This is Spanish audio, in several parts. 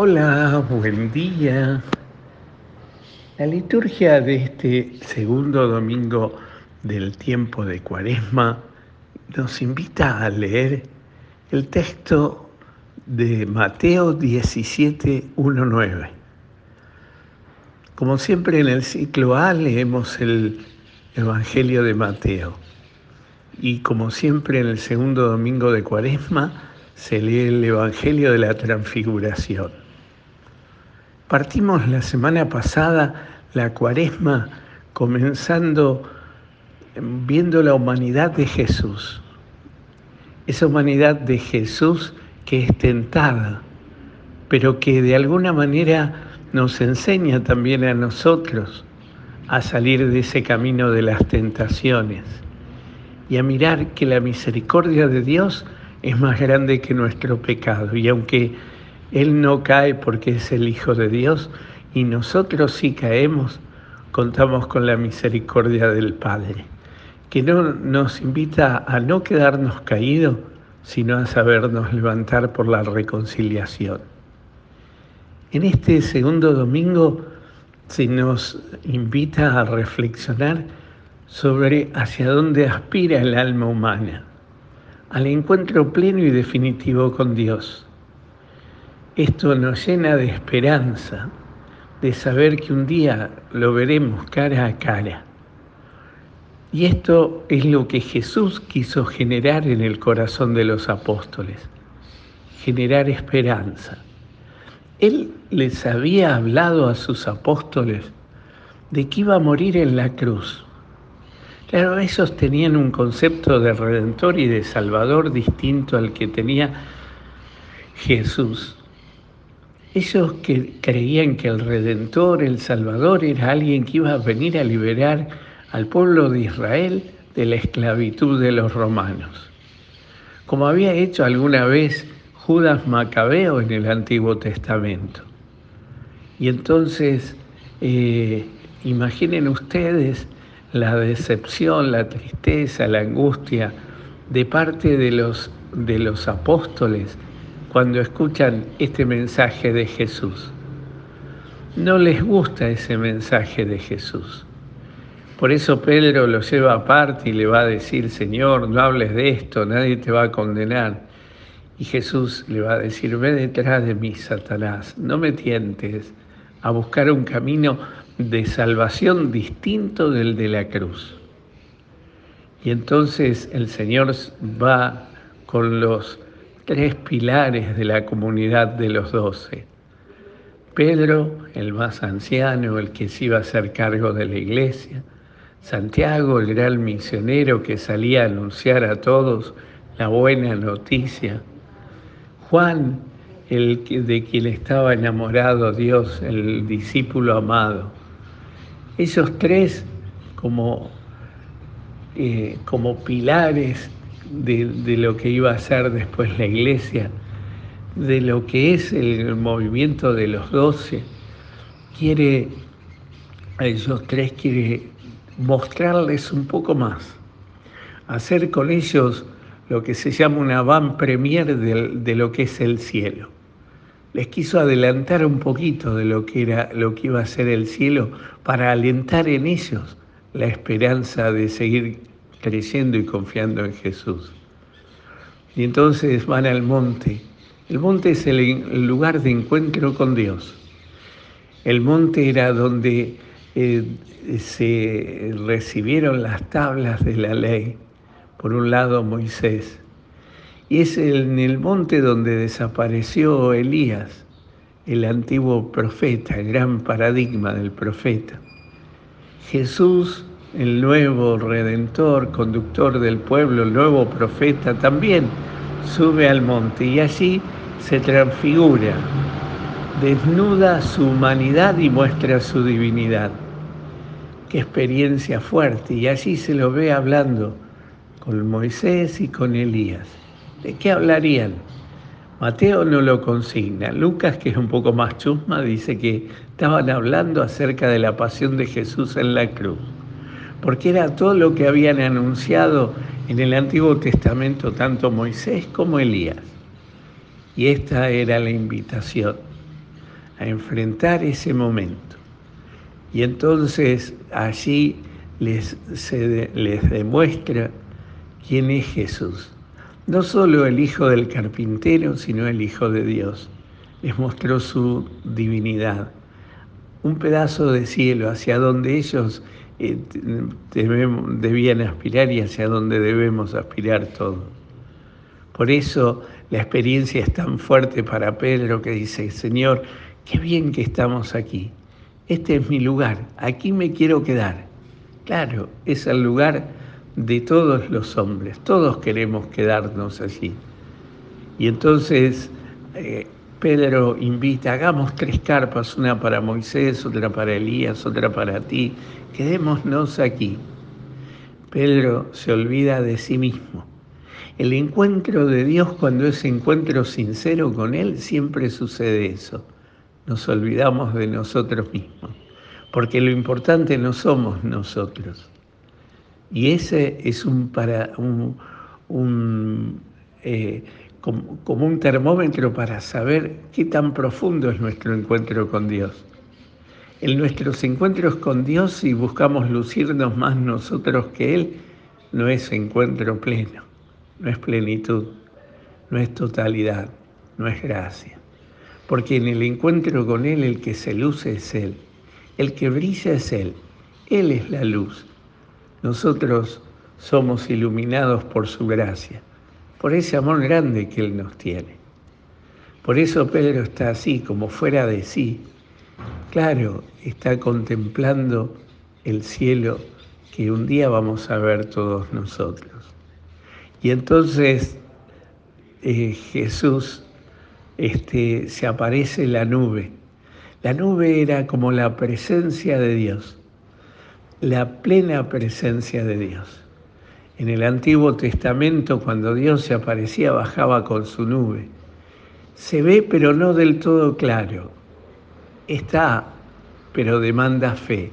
Hola, buen día. La liturgia de este segundo domingo del tiempo de Cuaresma nos invita a leer el texto de Mateo 17, 1, 9. Como siempre en el ciclo A leemos el Evangelio de Mateo y como siempre en el segundo domingo de Cuaresma se lee el Evangelio de la Transfiguración. Partimos la semana pasada la cuaresma comenzando viendo la humanidad de Jesús. Esa humanidad de Jesús que es tentada, pero que de alguna manera nos enseña también a nosotros a salir de ese camino de las tentaciones y a mirar que la misericordia de Dios es más grande que nuestro pecado. Y aunque él no cae porque es el Hijo de Dios y nosotros si caemos, contamos con la misericordia del Padre, que no, nos invita a no quedarnos caídos, sino a sabernos levantar por la reconciliación. En este segundo domingo se nos invita a reflexionar sobre hacia dónde aspira el alma humana, al encuentro pleno y definitivo con Dios esto nos llena de esperanza, de saber que un día lo veremos cara a cara. Y esto es lo que Jesús quiso generar en el corazón de los apóstoles, generar esperanza. Él les había hablado a sus apóstoles de que iba a morir en la cruz. Claro, esos tenían un concepto de redentor y de salvador distinto al que tenía Jesús. Ellos que creían que el Redentor, el Salvador, era alguien que iba a venir a liberar al pueblo de Israel de la esclavitud de los romanos, como había hecho alguna vez Judas Macabeo en el Antiguo Testamento. Y entonces, eh, imaginen ustedes la decepción, la tristeza, la angustia de parte de los, de los apóstoles cuando escuchan este mensaje de Jesús. No les gusta ese mensaje de Jesús. Por eso Pedro lo lleva aparte y le va a decir, Señor, no hables de esto, nadie te va a condenar. Y Jesús le va a decir, ve detrás de mí, Satanás, no me tientes a buscar un camino de salvación distinto del de la cruz. Y entonces el Señor va con los tres pilares de la comunidad de los doce. Pedro, el más anciano, el que se iba a hacer cargo de la iglesia. Santiago, el gran misionero que salía a anunciar a todos la buena noticia. Juan, el de quien estaba enamorado Dios, el discípulo amado. Esos tres como, eh, como pilares de, lo que iba a ser después la iglesia, de lo que es el movimiento de los doce, quiere, esos tres quiere mostrarles un poco más, hacer con ellos lo que se llama una van premier de, de, lo que es el cielo. Les quiso adelantar un poquito de lo que era lo que iba a ser el cielo para alentar en ellos la esperanza de seguir creyendo y confiando en Jesús. Y entonces van al monte. El monte es el lugar de encuentro con Dios. El monte era donde eh, se recibieron las tablas de la ley. Por un lado Moisés. Y es en el monte donde desapareció Elías, el antiguo profeta, el gran paradigma del profeta. Jesús el nuevo redentor, conductor del pueblo, el nuevo profeta, también sube al monte y allí se transfigura, desnuda su humanidad y muestra su divinidad. Qué experiencia fuerte. Y allí se lo ve hablando con Moisés y con Elías. ¿De qué hablarían? Mateo no lo consigna. Lucas, que es un poco más chusma, dice que estaban hablando acerca de la pasión de Jesús en la cruz porque era todo lo que habían anunciado en el Antiguo Testamento tanto Moisés como Elías. Y esta era la invitación. a enfrentar ese momento. Y entonces allí les, se, les demuestra quién es Jesús. No solo el hijo del carpintero, sino el hijo de Dios. Les mostró su divinidad. Un pedazo de cielo hacia donde ellos eh, debían aspirar y hacia donde debemos aspirar todos. Por eso la experiencia es tan fuerte para Pedro que dice, Señor, qué bien que estamos aquí. Este es mi lugar, aquí me quiero quedar. Claro, es el lugar de todos los hombres, todos queremos quedarnos allí. Y entonces eh, Pedro invita, hagamos tres carpas, una para Moisés, otra para Elías, otra para ti, quedémonos aquí. Pedro se olvida de sí mismo. El encuentro de Dios, cuando es encuentro sincero con Él, siempre sucede eso. Nos olvidamos de nosotros mismos, porque lo importante no somos nosotros, y ese es un, para, un, eh, como, un termómetro para saber qué tan profundo es nuestro encuentro con Dios. En nuestros encuentros con Dios, si buscamos lucirnos más nosotros que Él, no es encuentro pleno, no es plenitud, no es totalidad, no es gracia. Porque en el encuentro con Él el que se luce es Él, el que brilla es Él, Él es la luz. Nosotros somos iluminados por su gracia, por ese amor grande que Él nos tiene. Por eso Pedro está así, como fuera de sí. Claro, está contemplando el cielo que un día vamos a ver todos nosotros. Y entonces eh, Jesús este, se aparece la nube. La nube era como la presencia de Dios la plena presencia de Dios. En el Antiguo Testamento, cuando Dios se aparecía, bajaba con su nube. Se ve, pero no del todo claro. Está, pero demanda fe,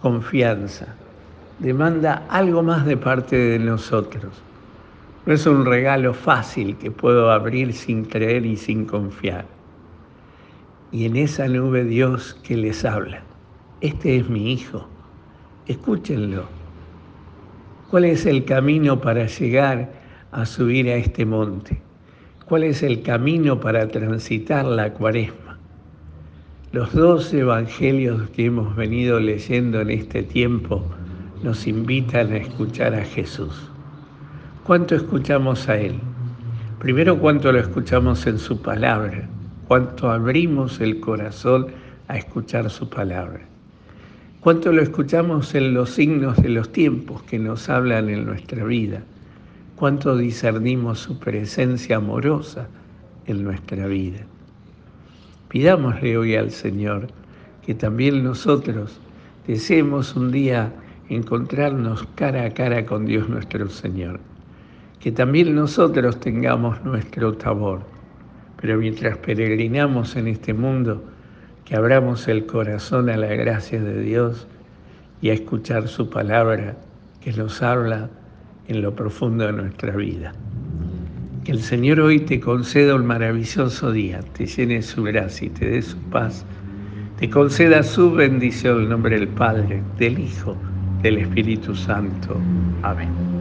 confianza. Demanda algo más de parte de nosotros. No es un regalo fácil que puedo abrir sin creer y sin confiar. Y en esa nube Dios que les habla este es mi hijo, escúchenlo. ¿Cuál es el camino para llegar a subir a este monte? ¿Cuál es el camino para transitar la cuaresma? Los dos evangelios que hemos venido leyendo en este tiempo nos invitan a escuchar a Jesús. ¿Cuánto escuchamos a Él? Primero, cuánto lo escuchamos en su palabra, cuánto abrimos el corazón a escuchar su palabra. Cuánto lo escuchamos en los signos de los tiempos que nos hablan en nuestra vida. Cuánto discernimos su presencia amorosa en nuestra vida. Pidámosle hoy al Señor que también nosotros deseemos un día encontrarnos cara a cara con Dios nuestro Señor. Que también nosotros tengamos nuestro tabor. Pero mientras peregrinamos en este mundo, que abramos el corazón a la gracia de Dios y a escuchar su palabra que nos habla en lo profundo de nuestra vida. Que el Señor hoy te conceda un maravilloso día, te llene su gracia y te dé su paz, te conceda su bendición en nombre del Padre, del Hijo, del Espíritu Santo. Amén.